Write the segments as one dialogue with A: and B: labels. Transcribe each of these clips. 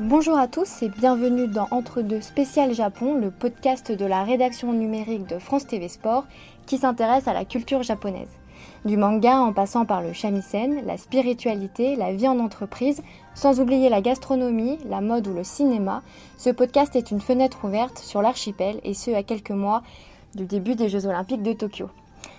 A: Bonjour à tous et bienvenue dans Entre deux spécial Japon, le podcast de la rédaction numérique de France TV Sport qui s'intéresse à la culture japonaise. Du manga en passant par le shamisen, la spiritualité, la vie en entreprise, sans oublier la gastronomie, la mode ou le cinéma, ce podcast est une fenêtre ouverte sur l'archipel et ce à quelques mois du début des Jeux Olympiques de Tokyo.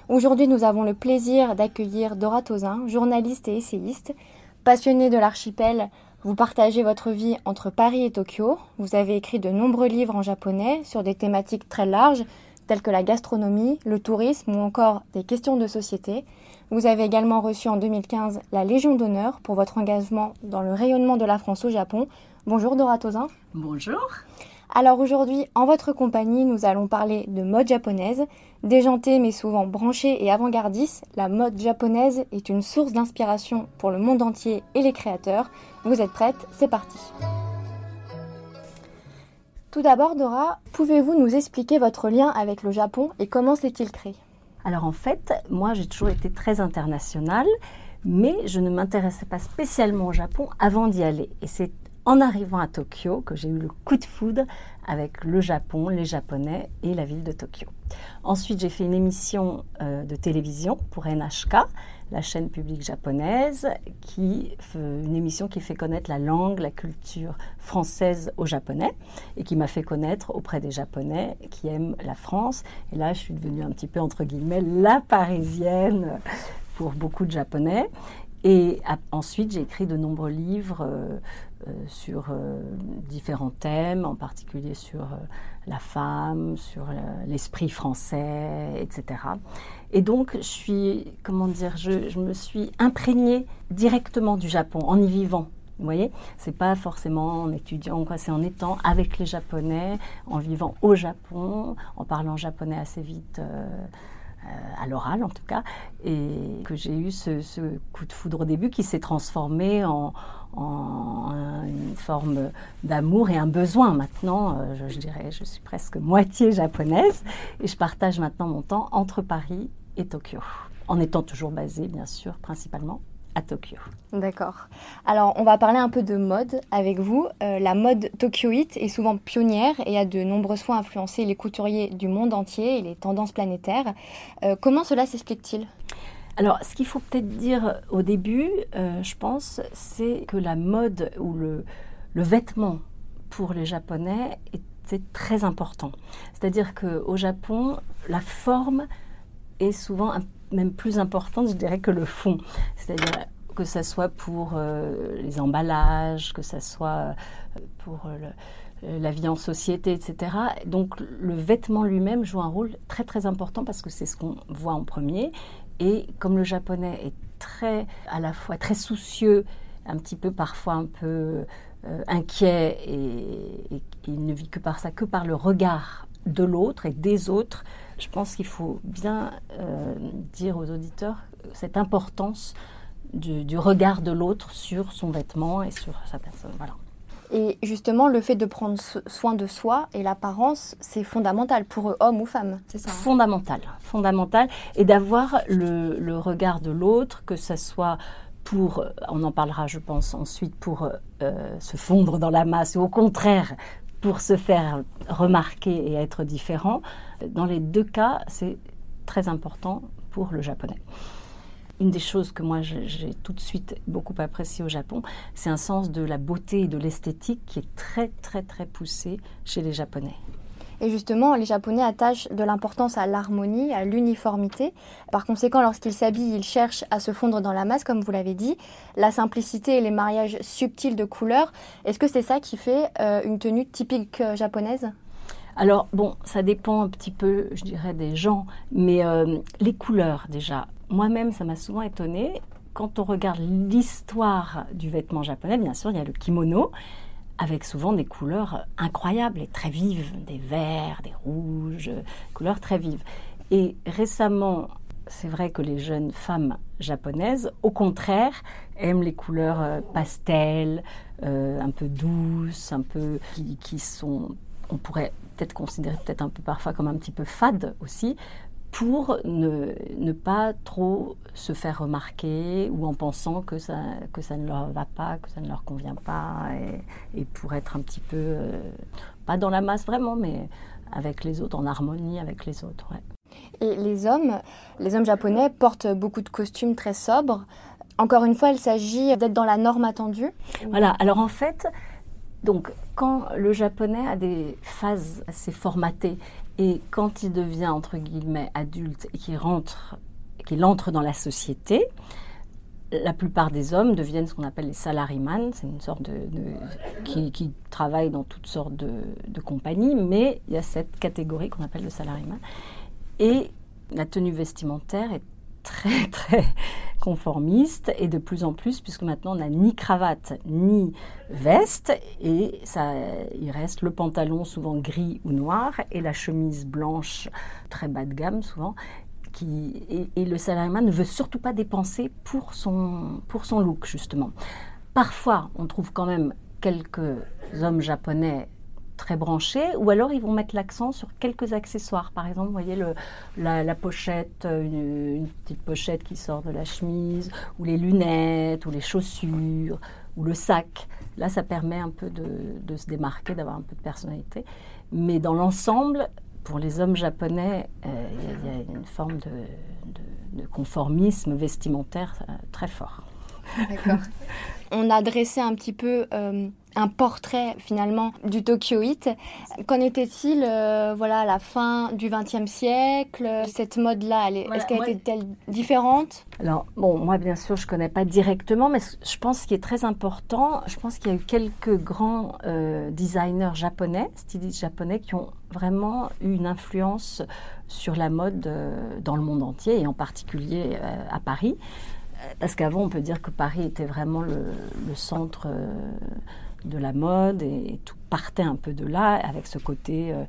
A: Aujourd'hui, nous avons le plaisir d'accueillir Dora Tozin, journaliste et essayiste, passionnée de l'archipel vous partagez votre vie entre Paris et Tokyo. Vous avez écrit de nombreux livres en japonais sur des thématiques très larges telles que la gastronomie, le tourisme ou encore des questions de société. Vous avez également reçu en 2015 la Légion d'honneur pour votre engagement dans le rayonnement de la France au Japon. Bonjour Dora Tozin.
B: Bonjour.
A: Alors aujourd'hui, en votre compagnie, nous allons parler de mode japonaise. Déjantée mais souvent branchée et avant-gardiste, la mode japonaise est une source d'inspiration pour le monde entier et les créateurs. Vous êtes prête C'est parti Tout d'abord, Dora, pouvez-vous nous expliquer votre lien avec le Japon et comment s'est-il créé?
B: Alors en fait, moi j'ai toujours été très internationale, mais je ne m'intéressais pas spécialement au Japon avant d'y aller. Et c'est en arrivant à Tokyo que j'ai eu le coup de foudre avec le Japon, les Japonais et la ville de Tokyo. Ensuite, j'ai fait une émission euh, de télévision pour NHK, la chaîne publique japonaise, qui une émission qui fait connaître la langue, la culture française aux Japonais et qui m'a fait connaître auprès des Japonais qui aiment la France. Et là, je suis devenue un petit peu entre guillemets la Parisienne pour beaucoup de Japonais. Et ensuite, j'ai écrit de nombreux livres euh, sur euh, différents thèmes, en particulier sur la femme, sur l'esprit français, etc. Et donc, je suis, comment dire, je, me suis imprégnée directement du Japon en y vivant. Vous voyez, c'est pas forcément en étudiant, quoi, c'est en étant avec les Japonais, en vivant au Japon, en parlant japonais assez vite. Euh, à l'oral en tout cas, et que j'ai eu ce, coup de foudre au début qui s'est transformé en, une forme d'amour et un besoin. Maintenant, euh, je, je, dirais, je suis presque moitié japonaise et je partage maintenant mon temps entre Paris et Tokyo, en étant toujours basée, bien sûr, principalement à Tokyo.
A: D'accord. Alors, on va parler un peu de mode avec vous. Euh, la mode tokyoïte est souvent pionnière et a de nombreuses fois influencé les couturiers du monde entier et les tendances planétaires. Euh, comment cela s'explique-t-il?
B: Alors, ce qu'il faut peut-être dire au début, euh, je pense, c'est que la mode ou le, vêtement pour les Japonais était très important. C'est-à-dire qu'au Japon, la forme est souvent même plus importante, je dirais, que le fond. C'est-à-dire que ce soit pour euh, les emballages, que ce soit euh, pour euh, la vie en société, etc. Donc le vêtement lui-même joue un rôle très très important parce que c'est ce qu'on voit en premier. Et comme le japonais est très, à la fois très soucieux, un petit peu parfois un peu inquiet et, il ne vit que par ça, que par le regard de l'autre et des autres, je pense qu'il faut bien euh, dire aux auditeurs cette importance du, regard de l'autre sur son vêtement et sur sa personne. Voilà.
A: Et justement, le fait de prendre soin de soi et l'apparence, c'est fondamental pour eux, hommes ou femmes, c'est ça
B: hein Fondamental, fondamental. Et d'avoir le, regard de l'autre, que ce soit pour, on en parlera je pense ensuite, pour euh, se fondre dans la masse, ou au contraire, pour se faire remarquer et être différent. Dans les deux cas, c'est très important pour le japonais. Une des choses que moi j'ai tout de suite beaucoup apprécié au Japon, c'est un sens de la beauté et de l'esthétique qui est très très très poussé chez les Japonais.
A: Et justement, les Japonais attachent de l'importance à l'harmonie, à l'uniformité. Par conséquent, lorsqu'ils s'habillent, ils cherchent à se fondre dans la masse, comme vous l'avez dit. La simplicité et les mariages subtils de couleurs, est-ce que c'est ça qui fait euh, une tenue typique euh, japonaise?
B: Alors, bon, ça dépend un petit peu, je dirais, des gens, mais euh, les couleurs, déjà. Moi-même, ça m'a souvent étonnée. Quand on regarde l'histoire du vêtement japonais, bien sûr, il y a le kimono, avec souvent des couleurs incroyables et très vives, des verts, des rouges, couleurs très vives. Et récemment, c'est vrai que les jeunes femmes japonaises, au contraire, aiment les couleurs euh, pastel, euh, un peu douces, un peu qui, sont, on pourrait peut-être considérer peut-être un peu parfois comme un petit peu fades aussi, pour ne, pas trop se faire remarquer ou en pensant que ça, que ça ne leur va pas, que ça ne leur convient pas, et, pour être un petit peu, euh, pas dans la masse vraiment, mais avec les autres, en harmonie avec les autres.
A: Et les hommes, les hommes japonais portent beaucoup de costumes très sobres. Encore une fois, il s'agit d'être dans la norme attendue.
B: Voilà, alors en fait, donc quand le japonais a des phases assez formatées et quand il devient, entre guillemets, adulte et qu'il rentre, qu'il entre dans la société, la plupart des hommes deviennent ce qu'on appelle les salaryman, c'est une sorte de, qui, qui, travaillent dans toutes sortes de, de, compagnies, mais il y a cette catégorie qu'on appelle le salaryman. Et la tenue vestimentaire est très très conformiste et de plus en plus puisque maintenant on n'a ni cravate ni veste et ça il reste le pantalon souvent gris ou noir et la chemise blanche très bas de gamme souvent qui, et, le salarié ne veut surtout pas dépenser pour son, pour son look justement. Parfois on trouve quand même quelques hommes japonais très branchés, ou alors ils vont mettre l'accent sur quelques accessoires. Par exemple, vous voyez le, la, pochette, une, petite pochette qui sort de la chemise, ou les lunettes, ou les chaussures, ou le sac. Là, ça permet un peu de, se démarquer, d'avoir un peu de personnalité. Mais dans l'ensemble, pour les hommes japonais, euh, il y, a une forme de, de conformisme vestimentaire euh, très fort.
A: D'accord. On a dressé un petit peu euh, un portrait finalement du Tokyo Heat. Qu'en était-il euh, voilà, à la fin du XXe siècle? Cette mode-là, est-ce qu'elle était-elle différente?
B: Alors, bon, moi bien sûr, je ne connais pas directement, mais je pense qu'il est très important, je pense qu'il y a eu quelques grands euh, designers japonais, stylistes japonais, qui ont vraiment eu une influence sur la mode dans le monde entier, et en particulier à Paris. Parce qu'avant, on peut dire que Paris était vraiment le, centre euh, de la mode et, tout partait un peu de là, avec ce côté euh,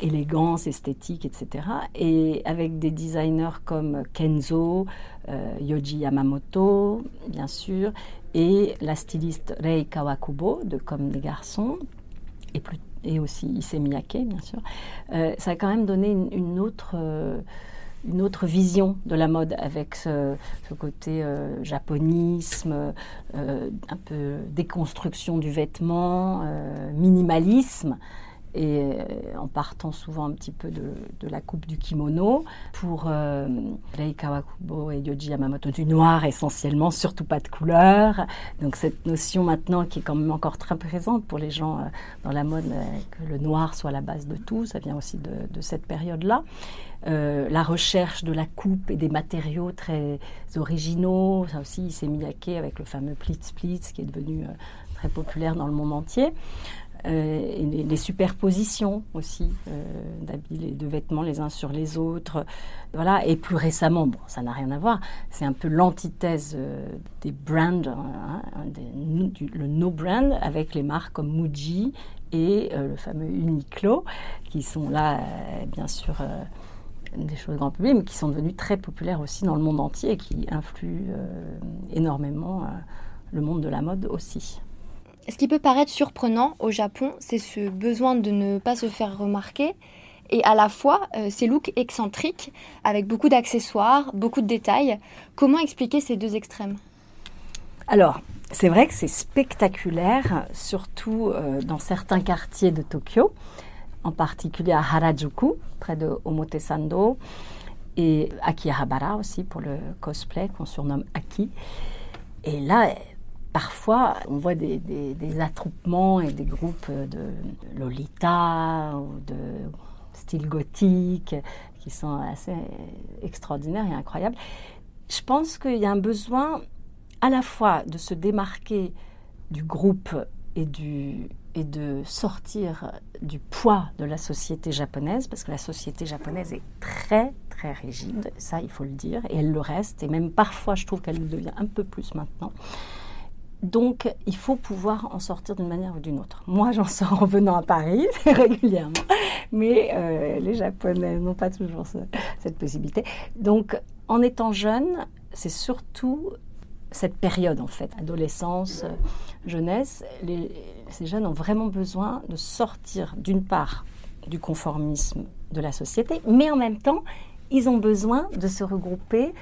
B: élégance, esthétique, etc. Et avec des designers comme Kenzo, euh, Yoji Yamamoto, bien sûr, et la styliste Rei Kawakubo de Comme des garçons, et, aussi Issey Miyake, bien sûr, ça a quand même donné une autre une autre vision de la mode avec ce, côté euh, japonisme, euh, un peu déconstruction du vêtement, euh, minimalisme et en partant souvent un petit peu de, la coupe du kimono. Pour Rei Kawakubo et Yoji Yamamoto, du noir essentiellement, surtout pas de couleur. Donc cette notion maintenant qui est quand même encore très présente pour les gens dans la mode, que le noir soit la base de tout, ça vient aussi de, cette période-là. Euh, la recherche de la coupe et des matériaux très originaux. Ça aussi, il s'est Miyake avec le fameux Plitz Plitz qui est devenu euh, très populaire dans le monde entier. Euh, et les, superpositions aussi d'habits et de vêtements les uns sur les autres. Voilà. Et plus récemment, bon, ça n'a rien à voir, c'est un peu l'antithèse des brands, hein, le no brand avec les marques comme Muji et le fameux Uniqlo qui sont là, bien sûr des choses grand public, mais qui sont devenues très populaires aussi dans le monde entier et qui influent euh, énormément euh, le monde de la mode aussi.
A: Ce qui peut paraître surprenant au Japon, c'est ce besoin de ne pas se faire remarquer et à la fois euh, ces looks excentriques avec beaucoup d'accessoires, beaucoup de détails. Comment expliquer ces deux extrêmes?
B: Alors, c'est vrai que c'est spectaculaire, surtout dans certains quartiers de Tokyo en particulier à Harajuku, près de Omotesando, et Akihabara aussi pour le cosplay qu'on surnomme Aki. Et là, parfois, on voit des, attroupements et des groupes de Lolita ou de style gothique qui sont assez extraordinaires et incroyables. Je pense qu'il y a un besoin à la fois de se démarquer du groupe et, et de sortir du poids de la société japonaise, parce que la société japonaise est très, très rigide, ça il faut le dire, et elle le reste, et même parfois je trouve qu'elle le devient un peu plus maintenant. Donc, il faut pouvoir en sortir d'une manière ou d'une autre. Moi, j'en sors en venant à Paris régulièrement, mais euh, les Japonais n'ont pas toujours cette possibilité. Donc, en étant jeune, c'est surtout cette période, en fait, adolescence, euh, jeunesse, ces jeunes ont vraiment besoin de sortir d'une part du conformisme de la société, mais en même temps, ils ont besoin de se regrouper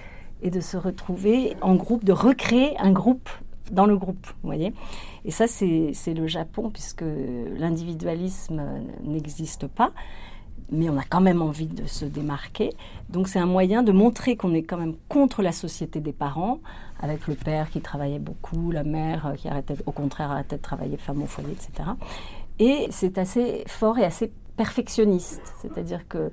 B: et de se retrouver en groupe, de recréer un groupe dans le groupe, vous voyez. Et ça, c'est le Japon, puisque l'individualisme n'existe pas, mais on a quand même envie de se démarquer. Donc c'est un moyen de montrer qu'on est quand même contre la société des parents, avec le père qui travaillait beaucoup, la mère qui arrêtait, au contraire arrêtait de travailler, femme au foyer, etc. Et c'est assez fort et assez perfectionniste, c'est-à-dire que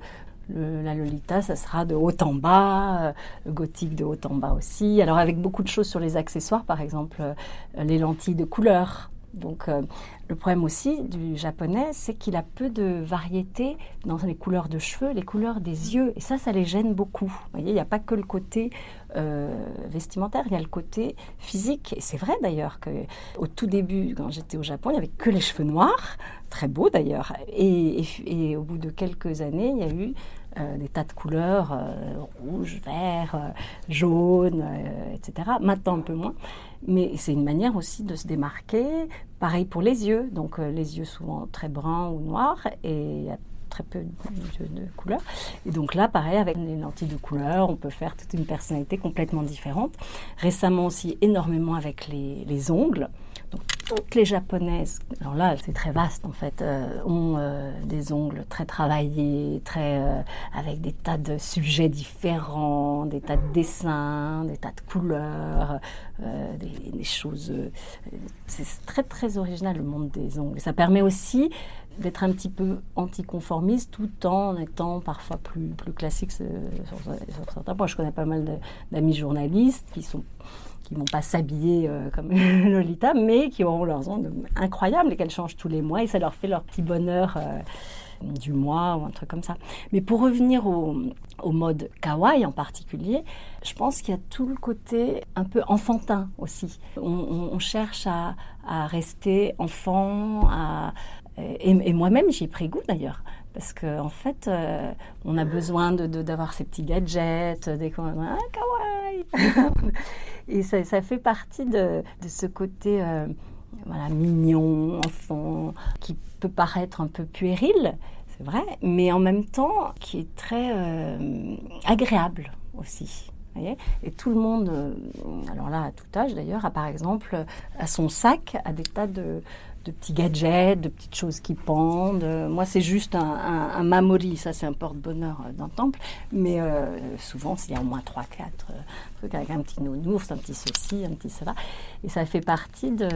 B: la Lolita, ça sera de haut en bas, euh, gothique de haut en bas aussi. Alors avec beaucoup de choses sur les accessoires, par exemple euh, les lentilles de couleur. Donc euh, le problème aussi du japonais, c'est qu'il a peu de variété dans les couleurs de cheveux, les couleurs des yeux. Et ça, ça les gêne beaucoup. Vous voyez, il n'y a pas que le côté vestimentaire, il y a le côté physique. Et c'est vrai d'ailleurs qu'au tout début, quand j'étais au Japon, il n'y avait que les cheveux noirs, très beaux d'ailleurs. et, au bout de quelques années, il y a eu euh, des tas de couleurs, euh, rouge, vert, euh, jaune, etc. Maintenant un peu moins. Mais c'est une manière aussi de se démarquer. Pareil pour les yeux. Donc les yeux souvent très bruns ou noirs. Et il y a très peu de, de, couleurs. Et donc là, pareil, avec les lentilles de couleur, on peut faire toute une personnalité complètement différente. Récemment aussi, énormément avec les, les ongles. Donc, toutes les japonaises, alors là c'est très vaste en fait, euh, ont euh, des ongles très travaillés, très euh, avec des tas de sujets différents, des tas de dessins, des tas de couleurs, des, choses. c'est très très original le monde des ongles. Ça permet aussi d'être un petit peu anticonformiste tout en étant parfois plus, plus classique sur certains points. Je connais pas mal d'amis journalistes qui sont qui vont pas s'habiller euh, comme Lolita, mais qui auront leurs ongles incroyables et qu'elles changent tous les mois et ça leur fait leur petit bonheur euh, du mois ou un truc comme ça. Mais pour revenir au, mode kawaii en particulier, je pense qu'il y a tout le côté un peu enfantin aussi. On, cherche à, rester enfant, et, moi-même j'y ai pris goût d'ailleurs. Parce qu'en en fait, euh, on a besoin d'avoir de, ces petits gadgets, des ah, kawaii Et ça, fait partie de, ce côté euh, voilà, mignon, enfant, qui peut paraître un peu puéril, c'est vrai, mais en même temps qui est très euh, agréable aussi. Et tout le monde, alors là, à tout âge d'ailleurs, a par exemple à son sac à des tas de, de petits gadgets, de petites choses qui pendent. Moi, c'est juste un, mamori, ça c'est un porte-bonheur euh, d'un temple, mais euh, souvent, il y a au moins 3-4 euh, trucs avec un petit nounours, un petit ceci, un petit cela. Et ça fait partie de,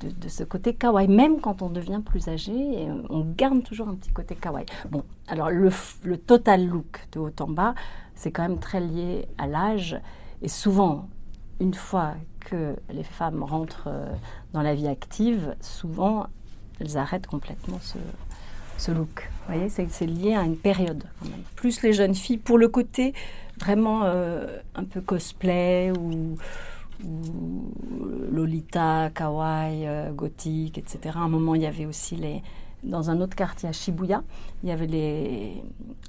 B: de, ce côté kawaii, même quand on devient plus âgé, on garde toujours un petit côté kawaii. Bon, alors le, le total look de haut en bas, c'est quand même très lié à l'âge. Et souvent, une fois que les femmes rentrent euh, dans la vie active, souvent, elles arrêtent complètement ce, look. Vous voyez, c'est lié à une période. Plus les jeunes filles, pour le côté vraiment euh, un peu cosplay ou, Lolita, kawaii, euh, gothique, etc. À un moment, il y avait aussi les... Dans un autre quartier à Shibuya, il y avait les,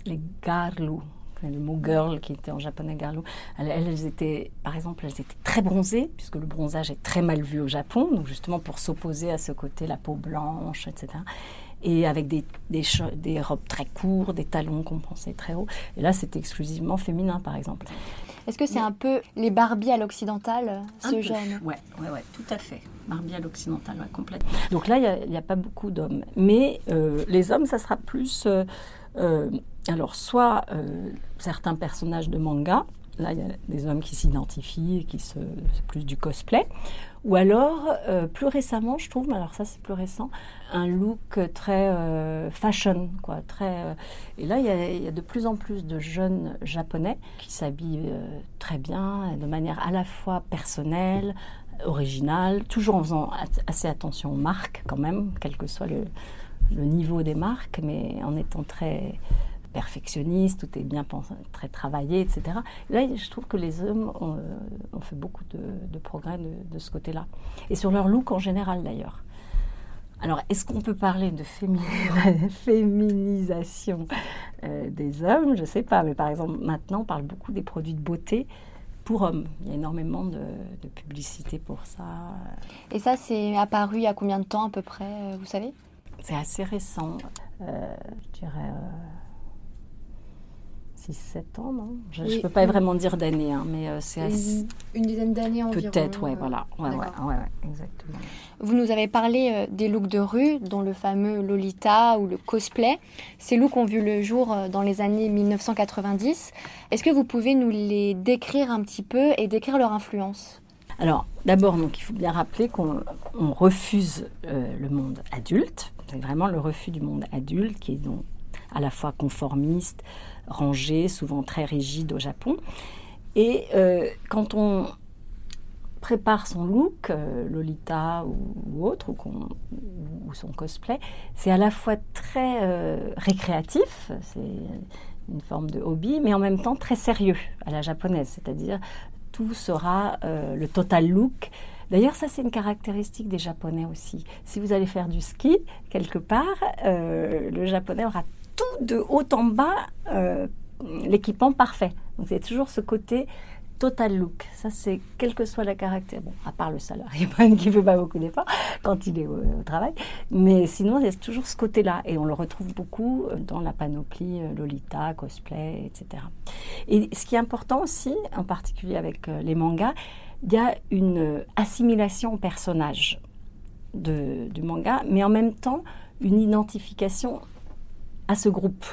B: les garlou, le mot girl qui était en japonais garlo, elles, étaient, par exemple, elles étaient très bronzées, puisque le bronzage est très mal vu au Japon, donc justement pour s'opposer à ce côté, la peau blanche, etc. Et avec des, des, des robes très courtes, des talons qu'on pensait très hauts. Et là, c'était exclusivement féminin, par exemple.
A: Est-ce que c'est un peu les Barbie à l'occidental, ce genre
B: Oui, ouais, ouais, tout à fait. Barbie à l'occidental, complètement. Donc là, il n'y a, pas beaucoup d'hommes. Mais euh, les hommes, ça sera plus... Euh, alors, soit euh, certains personnages de manga, là il y a des hommes qui s'identifient, qui se, c'est plus du cosplay, ou alors euh, plus récemment, je trouve, alors ça c'est plus récent, un look très fashion, quoi, très. et là il y, a, de plus en plus de jeunes japonais qui s'habillent très bien, de manière à la fois personnelle, originale, toujours en faisant assez attention aux marques quand même, quel que soit le, le niveau des marques, mais en étant très perfectionniste, tout est bien pensé, très travaillé, etc. Là, je trouve que les hommes ont, euh, fait beaucoup de, progrès de, ce côté-là. Et sur leur look en général, d'ailleurs. Alors, est-ce qu'on peut parler de féminisation euh, des hommes? Je ne sais pas, mais par exemple, maintenant, on parle beaucoup des produits de beauté pour hommes. Il y a énormément de, de publicité pour ça.
A: Et ça, c'est apparu il y a combien de temps à peu près, euh, vous savez?
B: C'est assez récent, euh, je dirais. Euh, 6-7 ans, non? Je ne peux pas vraiment dire d'années, hein, mais euh, c'est
A: assez... une, dizaine d'années environ.
B: Peut-être, ouais, voilà. Ouais, ouais, ouais, exactement.
A: Vous nous avez parlé euh, des looks de rue, dont le fameux Lolita ou le cosplay. Ces looks ont vu le jour euh, dans les années 1990. Est-ce que vous pouvez nous les décrire un petit peu et décrire leur influence?
B: Alors, d'abord, donc, il faut bien rappeler qu'on refuse le monde adulte. C'est vraiment le refus du monde adulte qui est donc à la fois conformiste, rangé, souvent très rigide au Japon. Et euh, quand on prépare son look, euh, Lolita ou, autre, ou, son cosplay, c'est à la fois très euh, récréatif, c'est une forme de hobby, mais en même temps très sérieux à la japonaise, c'est-à-dire tout sera le total look. D'ailleurs, ça c'est une caractéristique des Japonais aussi. Si vous allez faire du ski quelque part, le Japonais aura tout de haut en bas euh, l'équipement parfait. Donc c'est toujours ce côté total look. Ça, c'est quel que soit la caractère. Bon, à part le salarié qui ne fait pas beaucoup d'efforts quand il est au, travail. Mais sinon, il y a toujours ce côté-là. Et on le retrouve beaucoup euh, dans la panoplie euh, Lolita, cosplay, etc. Et ce qui est important aussi, en particulier avec les mangas, il y a une assimilation au personnage du manga, mais en même temps, une identification à ce groupe.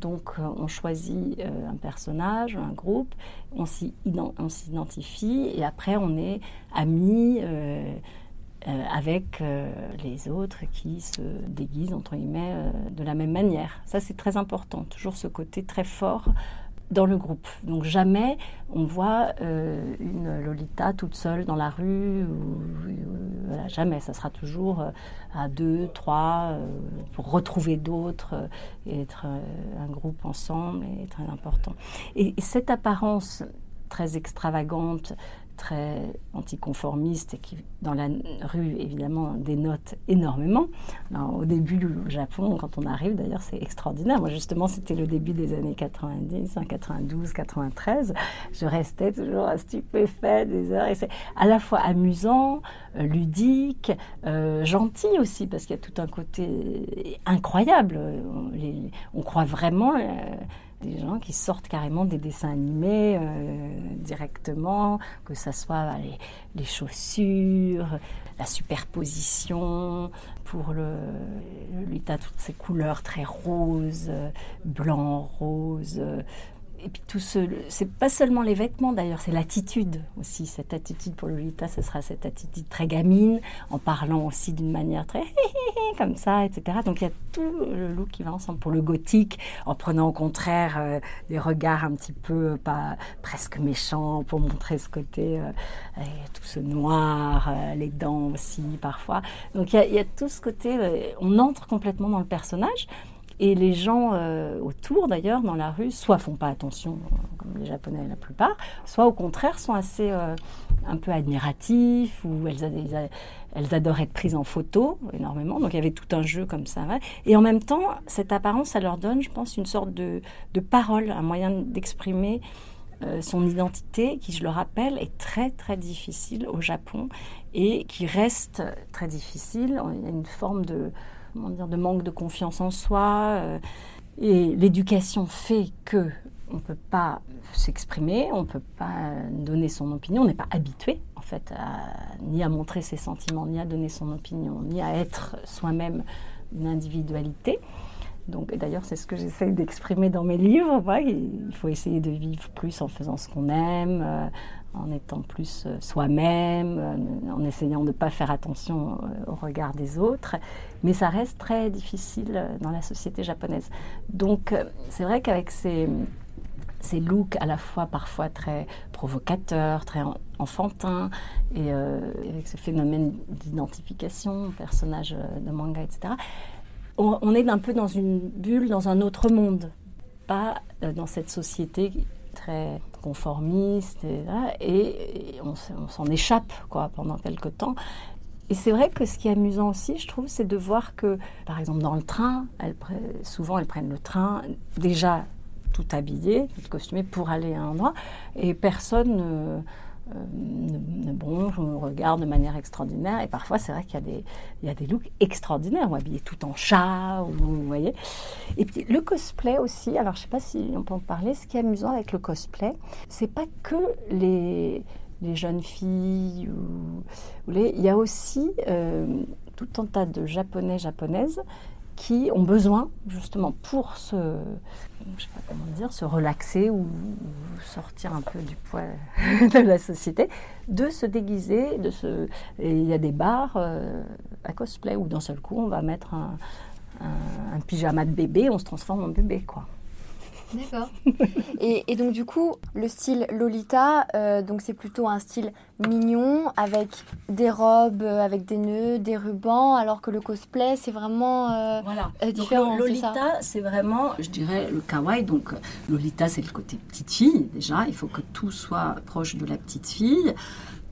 B: Donc euh, on choisit euh, un personnage, un groupe, on s'identifie et après on est amis euh, avec les autres qui se déguisent entre guillemets de la même manière. Ça c'est très important, toujours ce côté très fort dans le groupe. Donc jamais on voit euh, une Lolita toute seule dans la rue. Jamais. Ça sera toujours euh, à deux, trois, euh, pour retrouver d'autres et être un groupe ensemble est très important. et cette apparence très extravagante, très anticonformiste et qui, dans la rue, évidemment, dénote énormément. au début, au Japon, quand on arrive, d'ailleurs, c'est extraordinaire. Moi, justement, c'était le début des années 90, 92, 93. Je restais toujours stupéfaite des heures. Et c'est à la fois amusant, euh, ludique, euh, gentil aussi, parce qu'il y a tout un côté incroyable. On, on croit vraiment... Euh, des gens qui sortent carrément des dessins animés euh, directement, que ce soit bah, les, chaussures, la superposition, pour le, le toutes ces couleurs très roses, blanc, rose, et puis tout ce, c'est pas seulement les vêtements d'ailleurs, c'est l'attitude aussi. Cette attitude pour Lolita, ce sera cette attitude très gamine, en parlant aussi d'une manière très comme ça, etc. Donc il y a tout le look qui va ensemble. Pour le gothique, en prenant au contraire euh, des regards un petit peu euh, presque méchants pour montrer ce côté, euh, tout ce noir, les dents aussi parfois. Donc il y a tout ce côté, on entre complètement dans le personnage. Et les gens euh, autour, d'ailleurs, dans la rue, soit font pas attention, comme les Japonais la plupart, soit au contraire sont assez euh, un peu admiratifs, ou elles, adorent être prises en photo énormément. Donc il y avait tout un jeu comme ça. Et en même temps, cette apparence, ça leur donne, je pense, une sorte de, parole, un moyen d'exprimer euh, son identité, qui, je le rappelle, est très très difficile au Japon et qui reste très difficile. Il y a une forme de dire, de manque de confiance en soi. Euh, et l'éducation fait que on ne peut pas s'exprimer, on ne peut pas donner son opinion, on n'est pas habitué en fait ni à montrer ses sentiments, ni à donner son opinion, ni à être soi-même une individualité. Donc, d'ailleurs, c'est ce que j'essaye d'exprimer dans mes livres. il faut essayer de vivre plus en faisant ce qu'on aime, euh, en étant plus euh, soi-même, euh, en essayant de ne pas faire attention au regard des autres. Mais ça reste très difficile dans la société japonaise. Donc, c'est vrai qu'avec ces, ces looks à la fois parfois très provocateurs, très enfantins, et avec ce phénomène d'identification, personnage de manga, etc., on, est un peu dans une bulle, dans un autre monde, pas euh, dans cette société très conformiste, et, on, s'en échappe quoi, pendant quelque temps. Et c'est vrai que ce qui est amusant aussi, je trouve, c'est de voir que, par exemple, dans le train, souvent elles prennent le train déjà tout habillé, tout costumé pour aller à un endroit, et personne ne, bronche, me regarde de manière extraordinaire. Et parfois, c'est vrai qu'il y, a des, looks extraordinaires, ou habillés tout en chat, ou, vous voyez. Et puis le cosplay aussi, alors je ne sais pas si on peut en parler, ce qui est amusant avec le cosplay, c'est pas que les, jeunes filles, il y a aussi tout un tas de japonais, japonaises qui ont besoin justement pour se, je sais pas comment dire, se relaxer ou, sortir un peu du poids de la société, de se déguiser, de se, il y a des bars euh, à cosplay où d'un seul coup on va mettre un, un, pyjama de bébé, on se transforme en bébé quoi.
A: D'accord. et, donc du coup, le style Lolita, euh, donc c'est plutôt un style mignon avec des robes, euh, avec des nœuds, des rubans, alors que le cosplay c'est vraiment euh,
B: voilà. différent. Lolita, c'est vraiment, je dirais, le kawaii. Donc Lolita, c'est le côté petite fille déjà. Il faut que tout soit proche de la petite fille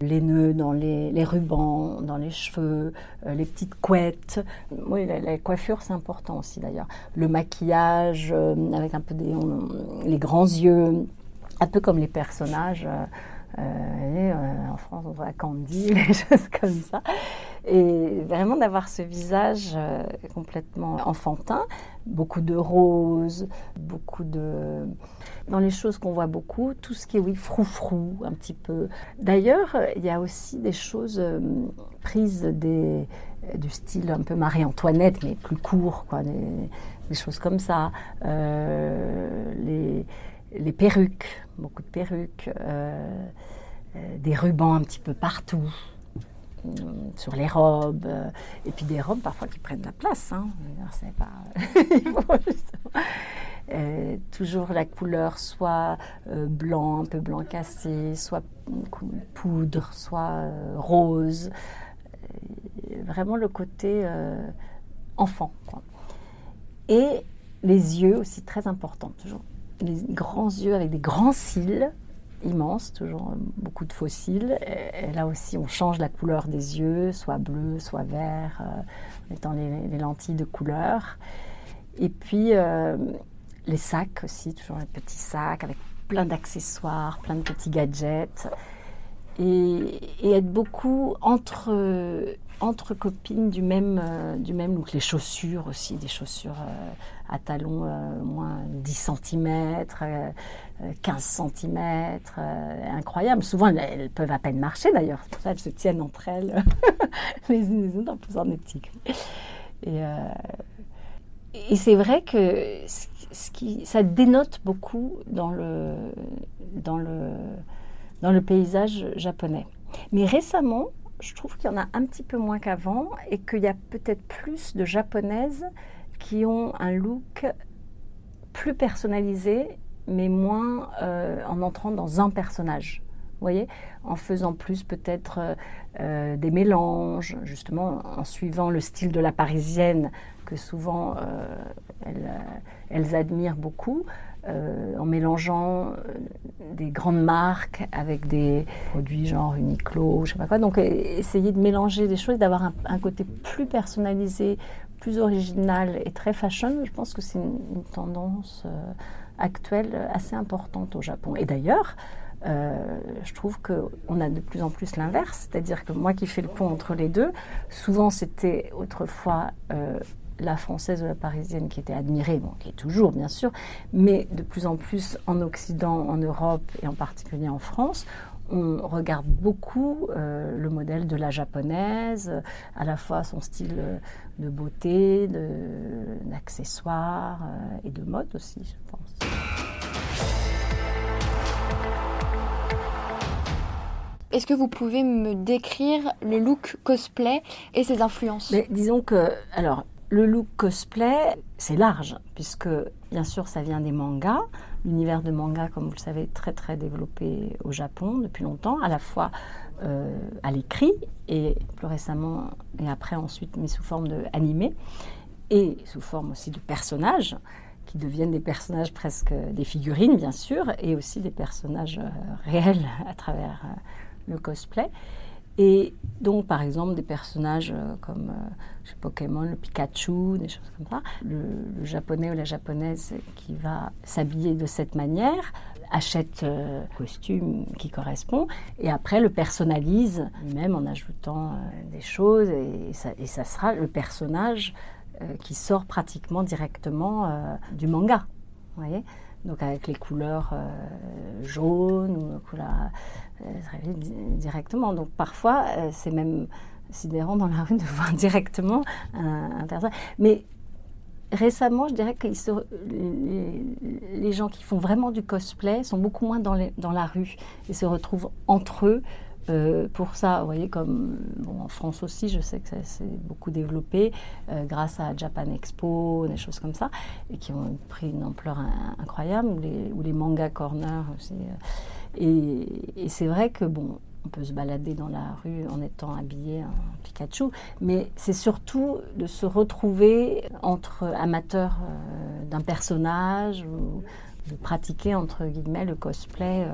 B: les nœuds dans les, rubans, dans les cheveux, euh, les petites couettes. Oui, la, coiffure, c'est important aussi d'ailleurs. Le maquillage, euh, avec un peu des, les grands yeux, un peu comme les personnages. Euh, en France, on voit Candy, les choses comme ça. Et vraiment d'avoir ce visage complètement enfantin, beaucoup de roses, beaucoup de dans les choses qu'on voit beaucoup, tout ce qui est, oui, froufrou, un petit peu. D'ailleurs, il y a aussi des choses euh, prises des, du style un peu Marie-Antoinette, mais plus court, quoi, des, choses comme ça. Euh, les, les, perruques, beaucoup de perruques, euh, des rubans un petit peu partout sur les robes, et puis des robes parfois qui prennent la place. Hein. Pas. Euh, toujours la couleur soit euh, blanc, un peu blanc cassé, soit poudre, soit euh, rose. vraiment le côté enfant. Et les yeux aussi très importants, toujours. Les grands yeux avec des grands cils immenses, toujours beaucoup de cils. Et, là aussi, on change la couleur des yeux, soit bleu, soit vert, en mettant les, les, lentilles de couleur. Et puis, les sacs aussi, toujours les petits sacs avec plein d'accessoires, plein de petits gadgets. Et, être beaucoup entre, entre copines du même, euh, du même look. Les chaussures aussi, des chaussures euh, à talons euh, moins 10 cm, 15 cm, incroyable. Souvent, elles, peuvent à peine marcher d'ailleurs. Pour ça qu'elles se tiennent entre elles les unes les autres en faisant des petits Et, et c'est vrai que ce qui, ça dénote beaucoup dans le, dans, le, dans le paysage japonais. Mais récemment, je trouve qu'il y en a un petit peu moins qu'avant et qu'il y a peut-être plus de japonaises qui ont un look plus personnalisé, mais moins euh, en entrant dans un personnage. Vous voyez En faisant plus peut-être euh, euh, des mélanges, justement en suivant le style de la parisienne que souvent elles, elles admirent beaucoup, euh, en mélangeant euh, des grandes marques avec des produits genre Uniqlo, je sais pas quoi. Donc essayer de mélanger des choses, d'avoir un, côté plus personnalisé, plus original et très fashion, je pense que c'est une, tendance euh, actuelle assez importante au Japon. Et d'ailleurs, je trouve qu'on a de plus en plus l'inverse, c'est-à-dire que moi qui fais le pont entre les deux, souvent c'était autrefois la française ou la parisienne qui était admirée, bon, qui est toujours bien sûr, mais de plus en plus en Occident, en Europe et en particulier en France, on regarde beaucoup euh, le modèle de la japonaise, à la fois son style de beauté, d'accessoires euh, et de mode aussi, je pense.
A: Est-ce que vous pouvez me décrire le look cosplay et ses influences?
B: Mais Disons que, alors, le look cosplay, c'est large, puisque bien sûr ça vient des mangas. L'univers de manga, comme vous le savez, est très très développé au Japon depuis longtemps, à la fois euh, à l'écrit et plus récemment et après ensuite mis sous forme de et sous forme aussi de personnages qui deviennent des personnages presque des figurines bien sûr et aussi des personnages euh, réels à travers euh, le cosplay. Et donc, par exemple, des personnages euh, comme euh, Pokémon, le Pikachu, des choses comme ça. Le, japonais ou la japonaise qui va s'habiller de cette manière achète le costume qui correspond et après le personnalise lui-même en ajoutant des choses et ça, et ça, sera le personnage qui sort pratiquement directement du manga. Vous voyez donc avec les couleurs jaunes ou couleurs directement. Donc parfois, c'est même sidérant dans la rue de voir directement un, personnage. Mais récemment, je dirais que les, gens qui font vraiment du cosplay sont beaucoup moins dans, dans la rue et se retrouvent entre eux. Euh, pour ça, vous voyez, comme en France aussi, je sais que ça s'est beaucoup développé euh, grâce à Japan Expo, des choses comme ça, et qui ont pris une ampleur incroyable, ou les, ou manga corner aussi. Euh. et, c'est vrai que, bon, on peut se balader dans la rue en étant habillé en Pikachu, mais c'est surtout de se retrouver entre amateurs d'un personnage ou de pratiquer entre guillemets le cosplay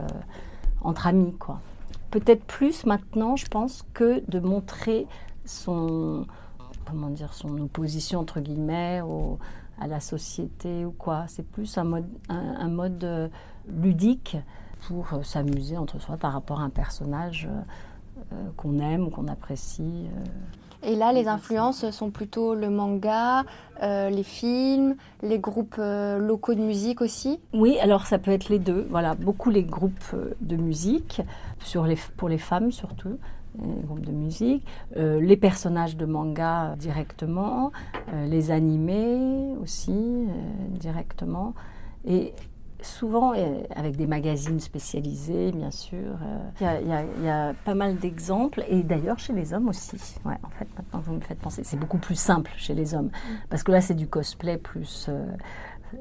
B: entre amis quoi. Peut-être plus maintenant, je pense, que de montrer son comment dire son opposition entre guillemets à la société ou quoi. C'est plus un mode euh, ludique pour euh, s'amuser entre soi par rapport à un personnage euh, qu'on aime ou qu'on apprécie.
A: Et là, les influences sont plutôt le manga, les films, les groupes locaux de musique aussi
B: Oui, alors ça peut être les deux. Voilà, beaucoup les groupes de musique, sur les, pour les femmes surtout, les groupes de musique, les personnages de manga directement, les animés aussi directement. Et souvent avec des magazines spécialisés, bien sûr. Euh, il y, a pas mal d'exemples, et d'ailleurs chez les hommes aussi. Ouais, en fait, maintenant vous me faites penser, c'est beaucoup plus simple chez les hommes, parce que là c'est du cosplay plus, euh,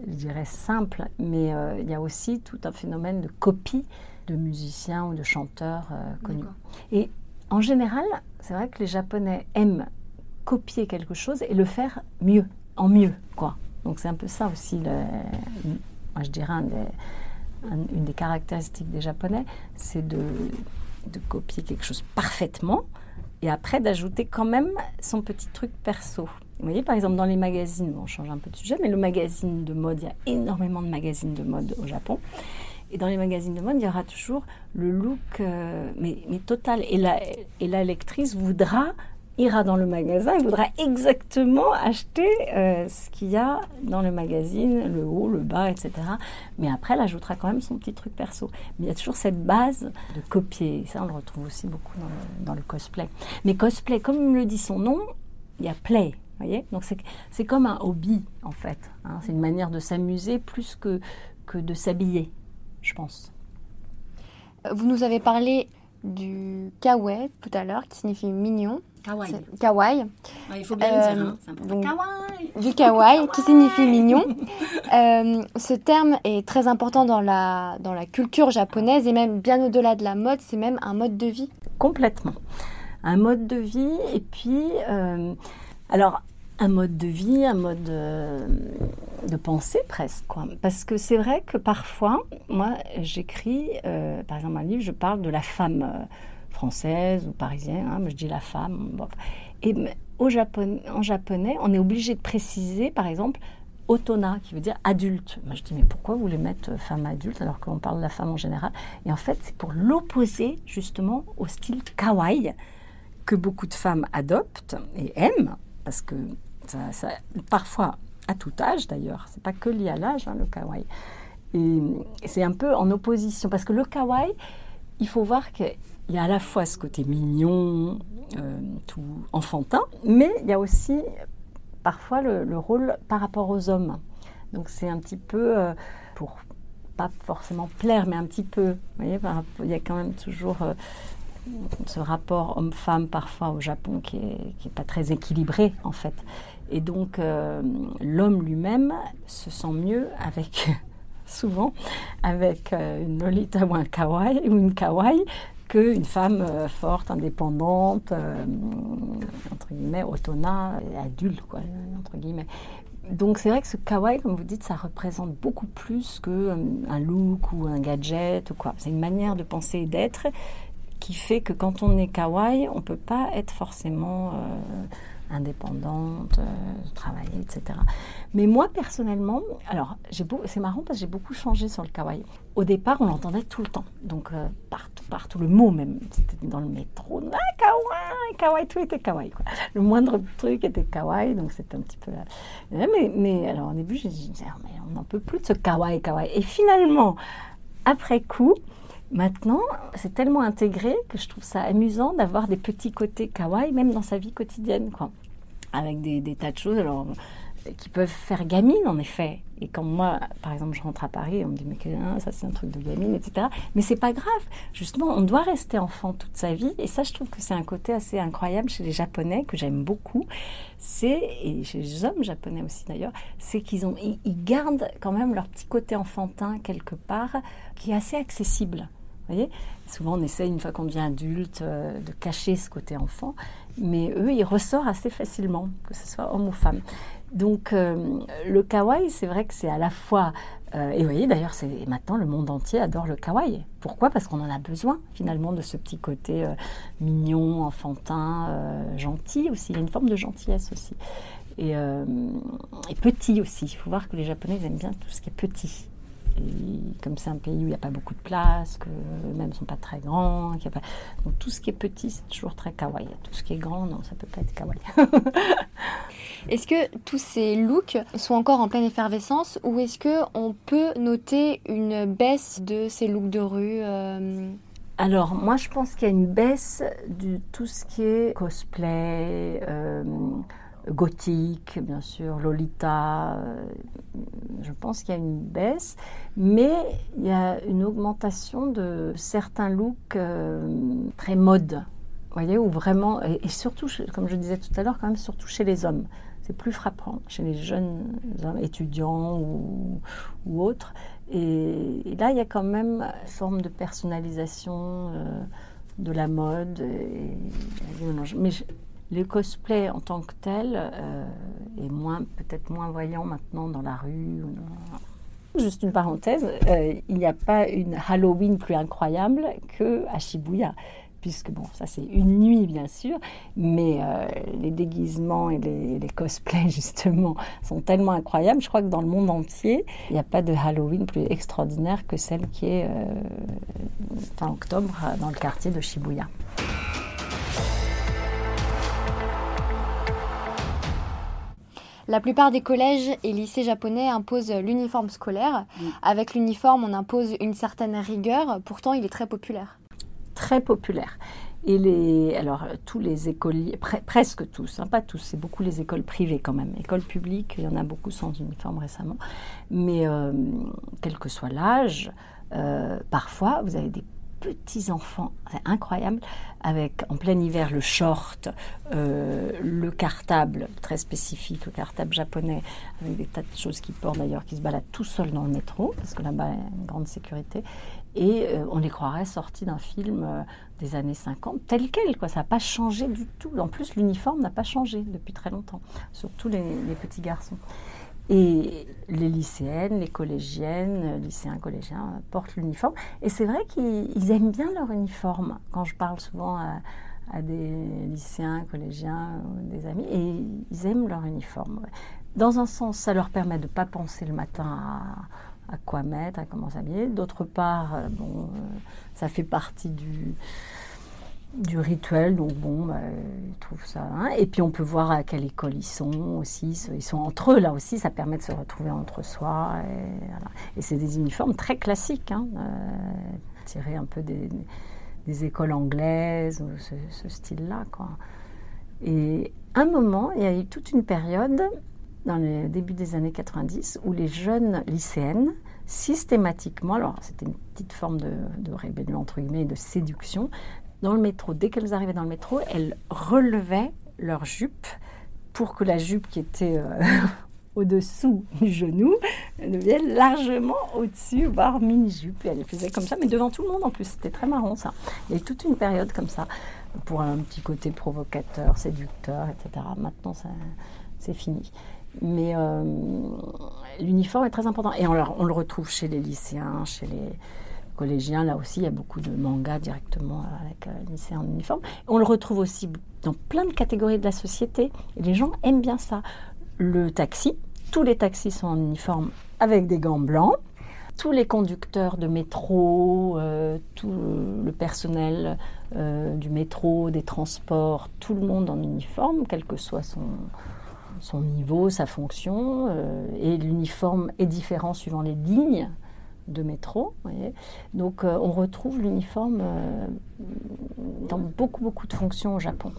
B: je dirais, simple, mais euh, il y a aussi tout un phénomène de copie de musiciens ou de chanteurs connus. Et en général, c'est vrai que les Japonais aiment copier quelque chose et le faire mieux, en mieux, quoi. Donc c'est un peu ça aussi le, je dirais, une des caractéristiques des Japonais, c'est de, copier quelque chose parfaitement et après d'ajouter quand même son petit truc perso. Vous voyez, par exemple, dans les magazines, on change un peu de sujet, mais le magazine de mode, il y a énormément de magazines de mode au Japon. Et dans les magazines de mode, il y aura toujours le look, euh, mais, total. Et la, et la lectrice voudra ira dans le magasin et voudra exactement acheter euh, ce qu'il y a dans le magazine, le haut, le bas, etc. Mais après, elle ajoutera quand même son petit truc perso. Mais il y a toujours cette base de copier. Ça, on le retrouve aussi beaucoup dans le, cosplay. Mais cosplay, comme le dit son nom, il y a play. Voyez? Donc c'est comme un hobby, en fait. Hein. C'est une manière de s'amuser plus que, que de s'habiller, je pense.
A: Vous nous avez parlé du kawaii tout à l'heure, qui signifie mignon.
B: Kawaii.
A: Kawaii.
B: il faut bien le dire, hein. c'est important.
A: kawaii. Du kawaii, qui signifie mignon. Euh, ce terme est très important dans la, dans la culture japonaise et même bien au-delà de la mode, c'est même un mode de vie.
B: Complètement. Un mode de vie et puis... Euh, alors, un mode de vie, un mode de, de pensée presque. Quoi. Parce que c'est vrai que parfois, moi, j'écris, euh, par exemple, un livre, je parle de la femme française ou parisienne, hein, je dis la femme. Et au Japon, en japonais, on est obligé de préciser, par exemple, otona, qui veut dire adulte. Moi, je dis, mais pourquoi vous voulez mettre femme adulte alors qu'on parle de la femme en général? Et en fait, c'est pour l'opposer justement au style kawaii que beaucoup de femmes adoptent et aiment, parce que parfois à tout âge d'ailleurs, c'est pas que lié à l'âge, hein, le kawaii. Et c'est un peu en opposition, parce que le kawaii, il faut voir que il y a à la fois ce côté mignon, euh, tout enfantin, mais il y a aussi parfois le, rôle par rapport aux hommes. Donc c'est un petit peu, euh, pour pas forcément plaire, mais un petit peu, vous voyez, il y a quand même toujours euh, ce rapport homme-femme parfois au Japon qui n'est qui est pas très équilibré en fait. Et donc l'homme lui-même se sent mieux avec souvent avec une lolita ou un kawaii ou une kawaii qu'une femme euh, forte, indépendante, euh, entre guillemets, autonome, adulte, quoi, entre guillemets. Donc c'est vrai que ce kawaii, comme vous dites, ça représente beaucoup plus qu'un euh, look ou un gadget ou quoi. C'est une manière de penser et d'être qui fait que quand on est kawaii, on peut pas être forcément indépendante, travailler, etc. Mais moi, personnellement, alors, c'est marrant parce que j'ai beaucoup changé sur le kawaii. Au départ, on l'entendait tout le temps. Donc, partout, partout, le mot même. C'était dans le métro. Ah, kawaii, kawaii, tout était kawaii. Le moindre truc était kawaii. Donc, c'était un petit peu. Mais, mais alors, au début, j'ai dit, ah, on n'en peut plus de ce kawaii, kawaii. Et finalement, après coup, Maintenant, c'est tellement intégré que je trouve ça amusant d'avoir des petits côtés kawaii, même dans sa vie quotidienne, quoi. Avec des, tas de choses. Alors, qui peuvent faire gamine, en effet. Et quand moi, par exemple, je rentre à Paris, on me dit, mais ça c'est un truc de gamine, etc. Mais c'est pas grave. Justement, on doit rester enfant toute sa vie. Et ça, je trouve que c'est un côté assez incroyable chez les Japonais, que j'aime beaucoup. C'est, et chez les hommes japonais aussi d'ailleurs, c'est qu'ils ont, ils, gardent quand même leur petit côté enfantin quelque part, qui est assez accessible. Voyez Souvent, on essaie, une fois qu'on devient adulte, euh, de cacher ce côté enfant. Mais eux, ils ressortent assez facilement, que ce soit homme ou femme. Donc euh, le kawaii, c'est vrai que c'est à la fois... Euh, et vous voyez d'ailleurs, c'est maintenant le monde entier adore le kawaii. Pourquoi? Parce qu'on en a besoin finalement de ce petit côté mignon, enfantin, gentil aussi. Il y a une forme de gentillesse aussi. Et petit aussi. Il faut voir que les Japonais aiment bien tout ce qui est petit comme c'est un pays où il n'y a pas beaucoup de place, que ne sont pas très grands, pas... donc tout ce qui est petit, c'est toujours très kawaii. Tout ce qui est grand, non, ça peut pas être kawaii.
A: est-ce que tous ces looks sont encore en pleine effervescence ou est-ce que on peut noter une baisse de ces looks de rue euh?
B: Alors, moi, je pense qu'il y a une baisse de tout ce qui est cosplay, euh, gothique, bien sûr, Lolita. Euh, je pense qu'il y a une baisse, mais il y a une augmentation de certains looks euh, très mode. Voyez, ou vraiment, et, surtout, comme je disais tout à l'heure, quand même, surtout chez les hommes. C'est plus frappant chez les jeunes étudiants ou, autres. Et, là, il y a quand même une forme de personnalisation euh, de la mode. Mais le cosplay en tant que tel euh, est moins, peut-être moins voyant maintenant dans la rue. Juste une parenthèse, euh, il n'y a pas une Halloween plus incroyable que à Shibuya puisque bon, ça c'est une nuit bien sûr, mais euh, les déguisements et les, cosplays justement sont tellement incroyables. Je crois que dans le monde entier, il n'y a pas de Halloween plus extraordinaire que celle qui est fin octobre dans le quartier de Shibuya.
A: La plupart des collèges et lycées japonais imposent l'uniforme scolaire. Avec l'uniforme, on impose une certaine rigueur. Pourtant, il est très populaire.
B: Très populaire. Et les, alors, tous les écoliers, presque tous, hein, pas tous, c'est beaucoup les écoles privées quand même. Écoles publiques, il y en a beaucoup sans uniforme récemment. Mais euh, quel que soit l'âge, euh, parfois, vous avez des petits enfants, c'est incroyable, avec en plein hiver le short, euh, le cartable très spécifique, le cartable japonais, avec des tas de choses qui portent d'ailleurs, qui se baladent tout seuls dans le métro, parce que là-bas il y a une grande sécurité, et euh, on les croirait sortis d'un film euh, des années 50, tel quel, quoi. Ça n'a pas changé du tout. En plus, l'uniforme n'a pas changé depuis très longtemps, surtout les petits garçons. Et les lycéennes, les collégiennes, lycéens, collégiens portent l'uniforme. Et c'est vrai qu'ils aiment bien leur uniforme. Quand je parle souvent à, des lycéens, collégiens, des amis, et ils aiment leur uniforme. Dans un sens, ça leur permet de ne pas penser le matin à, quoi mettre, à comment s'habiller. D'autre part, euh, bon, euh, ça fait partie du, du rituel, donc bon, bah, ils trouvent ça. Hein. Et puis on peut voir à quelle école ils sont aussi. Ils sont entre eux, là aussi, ça permet de se retrouver entre soi. Et, c'est des uniformes très classiques, hein, euh, tirés un peu des, écoles anglaises, ou ce, style-là. Quoi. Et un moment, il y a eu toute une période, dans le début des années 90, où les jeunes lycéennes, systématiquement, alors c'était une petite forme de, de rébellion entre guillemets, de séduction, dans le métro, dès qu'elles arrivaient dans le métro, elles relevaient leur jupe pour que la jupe qui était euh, au-dessous du genou devienne largement au-dessus, voire mini-jupe. Et elles faisaient comme ça, mais devant tout le monde en plus. C'était très marrant ça. Il y a eu toute une période comme ça pour un petit côté provocateur, séducteur, etc. Maintenant, c'est fini. Mais euh, l'uniforme est très important. Et on, on, le retrouve chez les lycéens, chez les là aussi, il y a beaucoup de mangas directement avec un lycée en uniforme. On le retrouve aussi dans plein de catégories de la société. Et les gens aiment bien ça. Le taxi, tous les taxis sont en uniforme avec des gants blancs. Tous les conducteurs de métro, euh, tout le personnel euh, du métro, des transports, tout le monde en uniforme, quel que soit son, niveau, sa fonction. Euh, et l'uniforme est différent suivant les lignes de métro. Donc on retrouve l'uniforme dans beaucoup, beaucoup de fonctions au Japon.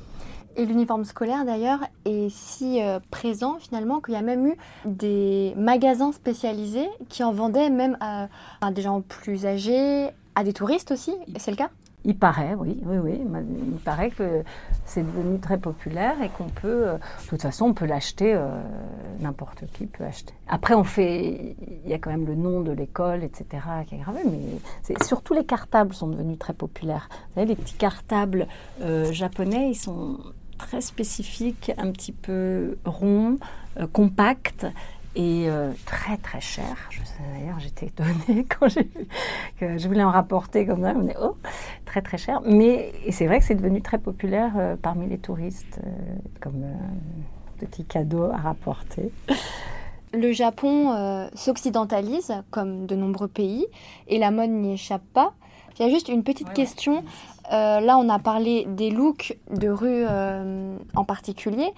A: Et l'uniforme scolaire d'ailleurs est si euh, présent finalement qu'il y a même eu des magasins spécialisés qui en vendaient même à, des gens plus âgés, à des touristes aussi. C'est le cas?
B: Il paraît, oui, oui, oui. Il paraît que c'est devenu très populaire et qu'on peut, euh, de toute façon, on peut l'acheter, euh, n'importe qui peut acheter. Après, on fait, il y a quand même le nom de l'école, etc., qui est gravé, mais surtout les cartables sont devenus très populaires. Vous savez, les petits cartables japonais, ils sont très spécifique, un petit peu rond, euh, compact et euh, très très cher. D'ailleurs, j'étais étonnée quand j'ai vu que je voulais en rapporter comme ça. On est oh, très très cher. Mais c'est vrai que c'est devenu très populaire euh, parmi les touristes comme petit cadeau à rapporter.
A: Le Japon s'occidentalise comme de nombreux pays et la mode n'y échappe pas. Il y a juste une petite question. Euh, là, on a parlé des looks de rue euh, en particulier.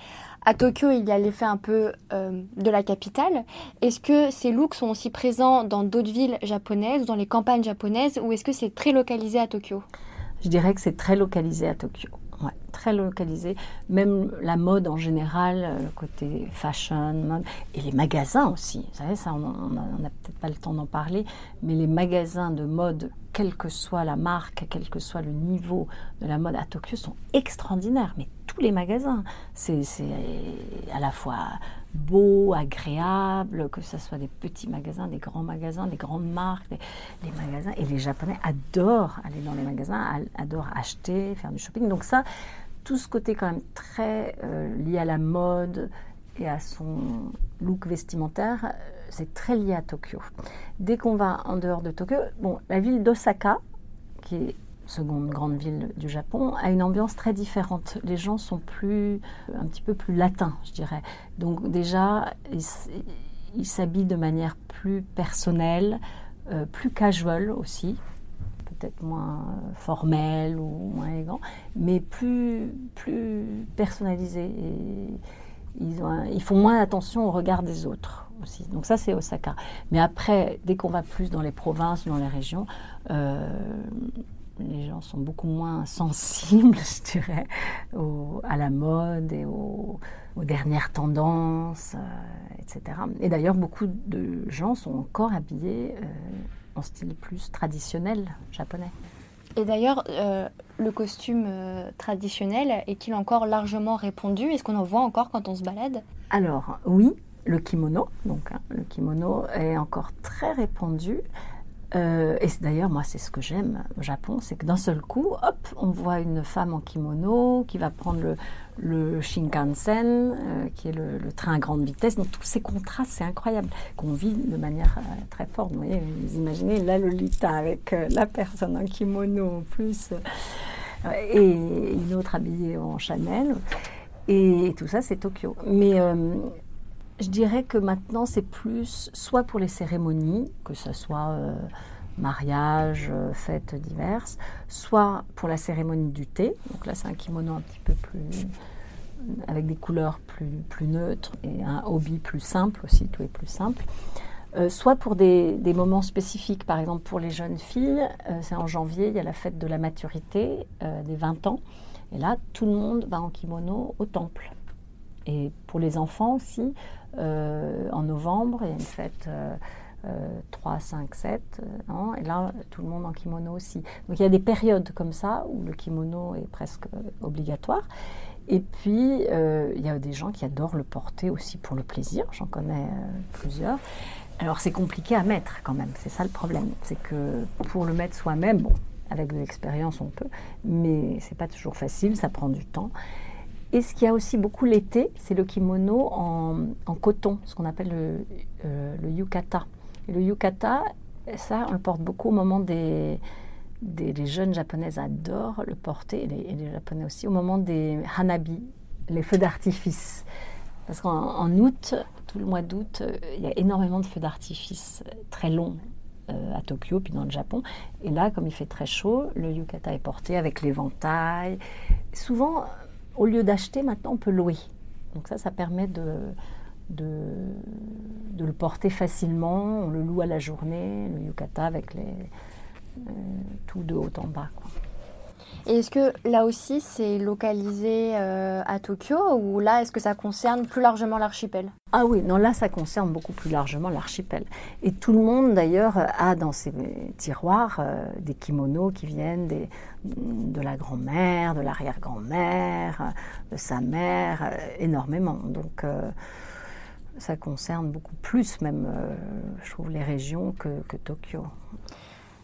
A: À Tokyo, il y a l'effet un peu euh, de la capitale. Est-ce que ces looks sont aussi présents dans d'autres villes japonaises, dans les campagnes japonaises, ou est-ce que c'est très localisé à Tokyo?
B: Je dirais que c'est très localisé à Tokyo. Ouais, très localisé. Même la mode en général, le côté fashion, et les magasins aussi. Vous savez, ça, on n'a peut-être pas le temps d'en parler, mais les magasins de mode quelle que soit la marque, quel que soit le niveau de la mode à Tokyo, sont extraordinaires. Mais tous les magasins, c'est à la fois beau, agréable, que ce soit des petits magasins, des grands magasins, des grandes marques, les magasins. Et les Japonais adorent aller dans les magasins, adorent acheter, faire du shopping. Donc ça, tout ce côté quand même très euh, lié à la mode et à son look vestimentaire, c'est très lié à Tokyo. Dès qu'on va en dehors de Tokyo, bon, la ville d'Osaka, qui est seconde grande ville du Japon, a une ambiance très différente. Les gens sont plus, un petit peu plus latins, je dirais. Donc déjà, ils s'habillent de manière plus personnelle, euh, plus casual aussi, peut-être moins formel ou moins élégant, mais plus, plus personnalisé. Ils, ont ils font moins attention au regard des autres. Donc ça, c'est Osaka. Mais après, dès qu'on va plus dans les provinces, dans les régions, euh, les gens sont beaucoup moins sensibles, je dirais, à la mode et aux, dernières tendances, euh, etc. Et d'ailleurs, beaucoup de gens sont encore habillés euh, en style plus traditionnel japonais.
A: Et d'ailleurs, le costume traditionnel est-il encore largement répandu? Est-ce qu'on en voit encore quand on se balade?
B: Alors, oui, le kimono. Donc, hein, le kimono est encore très répandu. Euh, et d'ailleurs, moi, c'est ce que j'aime au Japon, c'est que d'un seul coup, hop, on voit une femme en kimono qui va prendre le, Shinkansen, euh, qui est le, train à grande vitesse. Donc, tous ces contrastes, c'est incroyable, qu'on vit de manière euh, très forte. Vous voyez, imaginez la Lolita avec la personne en kimono en plus, et une autre habillée en Chanel. Et, tout ça, c'est Tokyo. Mais je dirais que maintenant, c'est plus soit pour les cérémonies, que ce soit euh, mariage, euh, fêtes diverses, soit pour la cérémonie du thé. Donc là, c'est un kimono un petit peu plus avec des couleurs plus, plus neutres et un hobby plus simple aussi, tout est plus simple. Euh, soit pour des, des, moments spécifiques, par exemple pour les jeunes filles, c'est en janvier, il y a la fête de la maturité des 20 ans, et là tout le monde va en kimono au temple. Et pour les enfants aussi, euh, en novembre, il y a une fête 3, 5, 7 et là, tout le monde en kimono aussi. Donc il y a des périodes comme ça où le kimono est presque euh, obligatoire. Et puis, euh, il y a des gens qui adorent le porter aussi pour le plaisir. J'en connais plusieurs. Alors, c'est compliqué à mettre quand même. C'est ça le problème. C'est que pour le mettre soi-même, avec de l'expérience, on peut, mais c'est pas toujours facile. Ça prend du temps. Et ce qu'il y a aussi beaucoup l'été, c'est le kimono en, coton, ce qu'on appelle le, euh, yukata. Le yukata ça, on le porte beaucoup au moment des, les jeunes japonaises adorent le porter, et les, et les japonais aussi, au moment des hanabi, les feux d'artifice. Parce qu'en août, tout le mois d'août, euh, il y a énormément de feux d'artifice euh, très longs euh, à Tokyo, puis dans le Japon. Et là, comme il fait très chaud, le yukata est porté avec l'éventail. Souvent, au lieu d'acheter, maintenant, on peut louer. Donc ça, ça permet de, de, de le porter facilement. On le loue à la journée, le yukata, avec les, tout de haut en bas. Quoi.
A: Et est-ce que là aussi c'est localisé euh, à Tokyo ou là est-ce que ça concerne plus largement l'archipel?
B: Ah oui, non là ça concerne beaucoup plus largement l'archipel. Et tout le monde d'ailleurs a dans ses tiroirs euh, des kimonos qui viennent des, de la grand-mère, de l'arrière-grand-mère, de sa mère, euh, énormément. Donc ça concerne beaucoup plus même, je trouve, les régions que, que Tokyo.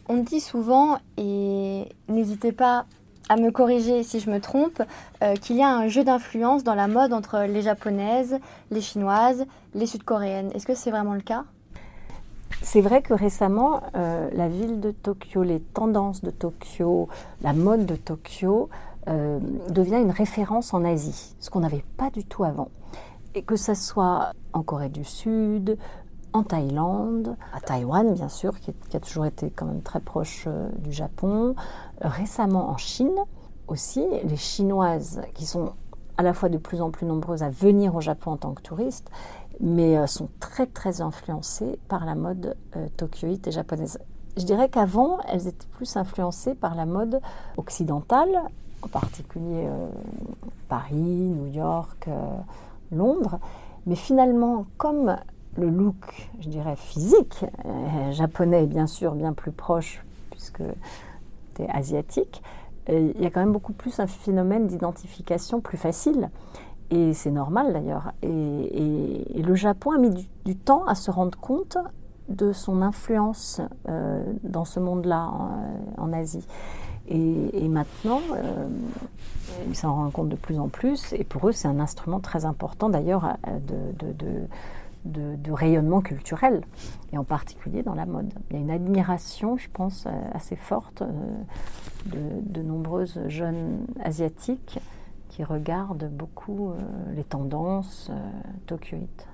A: On dit souvent, et n'hésitez pas à me corriger si je me trompe, euh, qu'il y a un jeu d'influence dans la mode entre les japonaises, les chinoises, les sud-coréennes. Est-ce que c'est vraiment le cas?
B: C'est vrai que récemment, euh, la ville de Tokyo, les tendances de Tokyo, la mode de Tokyo euh, devient une référence en Asie, ce qu'on n'avait pas du tout avant. Et que ce soit en Corée du Sud, en Thaïlande, à Taïwan bien sûr, qui, a toujours été quand même très proche euh, du Japon, récemment en Chine aussi, les Chinoises qui sont à la fois de plus en plus nombreuses à venir au Japon en tant que touristes, mais euh, sont très très influencées par la mode euh, tokyoïte et japonaise. Je dirais qu'avant, elles étaient plus influencées par la mode occidentale, en particulier Paris, New York, Londres. Mais finalement, comme le look, je dirais, physique, euh, japonais bien sûr bien plus proche, puisque tu es asiatique, euh, il y a quand même beaucoup plus un phénomène d'identification plus facile. Et c'est normal d'ailleurs. Et, le Japon a mis du, temps à se rendre compte de son influence euh, dans ce monde-là, en, Asie. Et, maintenant, ils s'en rendent compte de plus en plus. Et pour eux, c'est un instrument très important d'ailleurs de, rayonnement culturel, et en particulier dans la mode. Il y a une admiration, je pense, euh, assez forte euh, de, nombreuses jeunes asiatiques qui regardent beaucoup euh, les tendances tokyoïtes.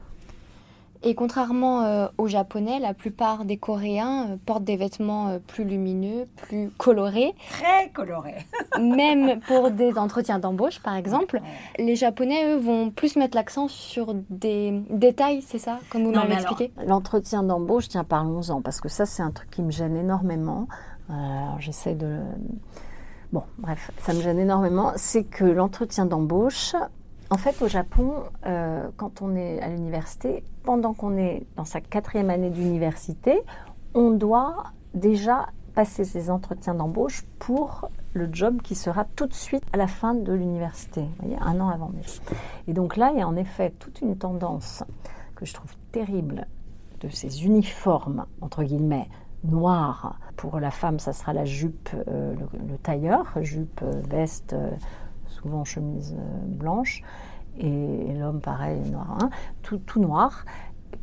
A: Et contrairement euh, aux Japonais, la plupart des Coréens euh, portent des vêtements euh, plus lumineux, plus colorés.
B: Très colorés.
A: même pour des entretiens d'embauche, par exemple. Les Japonais, eux, vont plus mettre l'accent sur des détails, c'est ça, comme vous m'avez expliqué?
B: L'entretien d'embauche, tiens, parlons-en, parce que ça, c'est un truc qui me gêne énormément. alors, j'essaie de... Bon, bref, ça me gêne énormément. C'est que l'entretien d'embauche, en fait, au Japon, euh, quand on est à l'université, pendant qu'on est dans sa quatrième année d'université, on doit déjà passer ses entretiens d'embauche pour le job qui sera tout de suite à la fin de l'université, un an avant. Et donc là, il y a en effet toute une tendance que je trouve terrible de ces uniformes, entre guillemets, noirs. Pour la femme, ça sera la jupe, euh, le, tailleur, jupe, euh, souvent chemise euh, blanche, et, l'homme pareil, noir, hein, tout, tout noir,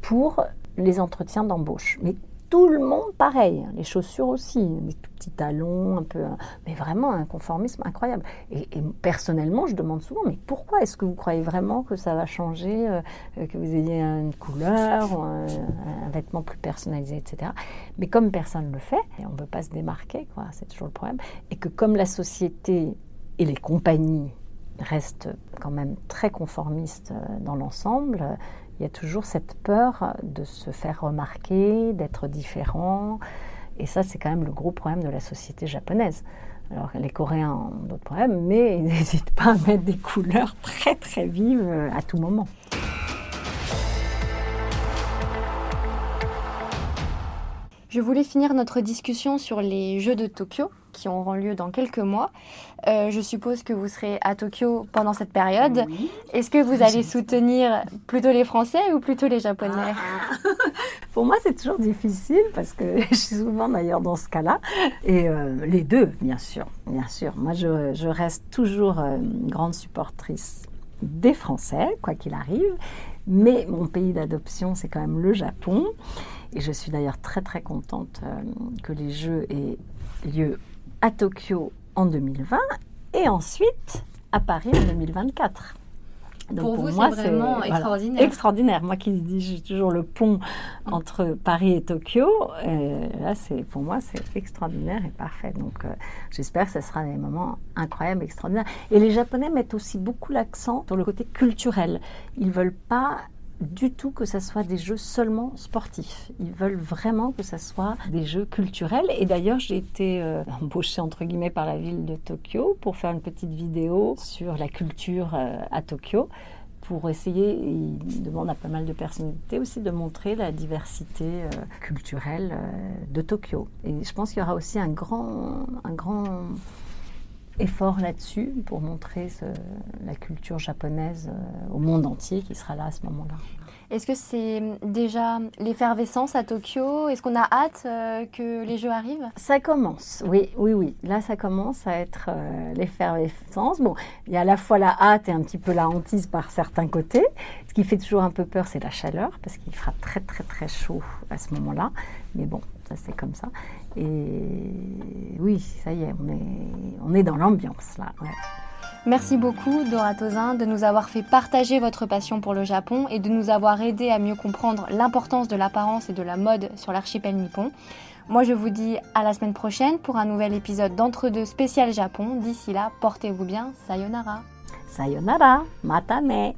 B: pour les entretiens d'embauche. Mais tout le monde pareil, les chaussures aussi, des petits talons, un peu, mais vraiment un conformisme incroyable. Et, personnellement, je demande souvent, mais pourquoi est-ce que vous croyez vraiment que ça va changer, euh, que vous ayez une couleur, un, un, vêtement plus personnalisé, etc. Mais comme personne ne le fait, et on ne peut pas se démarquer, quoi, c'est toujours le problème, et que comme la société et les compagnies restent quand même très conformistes euh, dans l'ensemble, il y a toujours cette peur de se faire remarquer, d'être différent. Et ça, c'est quand même le gros problème de la société japonaise. Alors, les Coréens ont d'autres problèmes, mais ils n'hésitent pas à mettre des couleurs très très vives euh, à tout moment.
A: Je voulais finir notre discussion sur les Jeux de Tokyo qui auront lieu dans quelques mois. Euh, je suppose que vous serez à Tokyo pendant cette période. Est-ce que vous allez soutenir plutôt les Français ou plutôt les Japonais ah.
B: Pour moi, c'est toujours difficile parce que je suis souvent d'ailleurs dans ce cas-là. Et euh, les deux, bien sûr, bien sûr. Moi, je, je reste toujours euh, une grande supportrice des Français, quoi qu'il arrive. Mais mon pays d'adoption, c'est quand même le Japon. Et je suis d'ailleurs très très contente euh, que les Jeux aient lieu à Tokyo en 2020 et ensuite à Paris en 2024.
A: pour, vous, c'est vraiment extraordinaire.
B: extraordinaire. Moi qui dis j'ai toujours le pont entre Paris et Tokyo, euh, là c'est pour moi c'est extraordinaire et parfait. Donc euh, j'espère que ce sera des moments incroyables, extraordinaires. Et les Japonais mettent aussi beaucoup l'accent sur le côté culturel. Ils veulent pas du tout que ce soit des jeux seulement sportifs. Ils veulent vraiment que ce soit des jeux culturels. Et d'ailleurs, j'ai été euh, embauchée entre guillemets par la ville de Tokyo pour faire une petite vidéo sur la culture euh, à Tokyo pour essayer, il demande à pas mal de personnalités aussi de montrer la diversité euh, culturelle de Tokyo. Et je pense qu'il y aura aussi un grand, un grand effort là-dessus pour montrer la culture japonaise euh, au monde entier qui sera là à ce moment-là.
A: Est-ce que c'est déjà l'effervescence à Tokyo? Est-ce qu'on a hâte euh, que les Jeux arrivent?
B: Ça commence, oui, oui, oui. Là, ça commence à être euh, l'effervescence. Bon, il y a à la fois la hâte et un petit peu la hantise par certains côtés. Ce qui fait toujours un peu peur, c'est la chaleur, parce qu'il fera très, très, très chaud à ce moment-là. Mais bon, ça c'est comme ça. Et oui, ça y est, on est, on est dans l'ambiance là.
A: Merci beaucoup Dora Tozin de nous avoir fait partager votre passion pour le Japon et de nous avoir aidé à mieux comprendre l'importance de l'apparence et de la mode sur l'archipel nippon. Moi je vous dis à la semaine prochaine pour un nouvel épisode d'entre-deux spécial Japon. D'ici là, portez-vous bien, sayonara.
B: Sayonara, matane.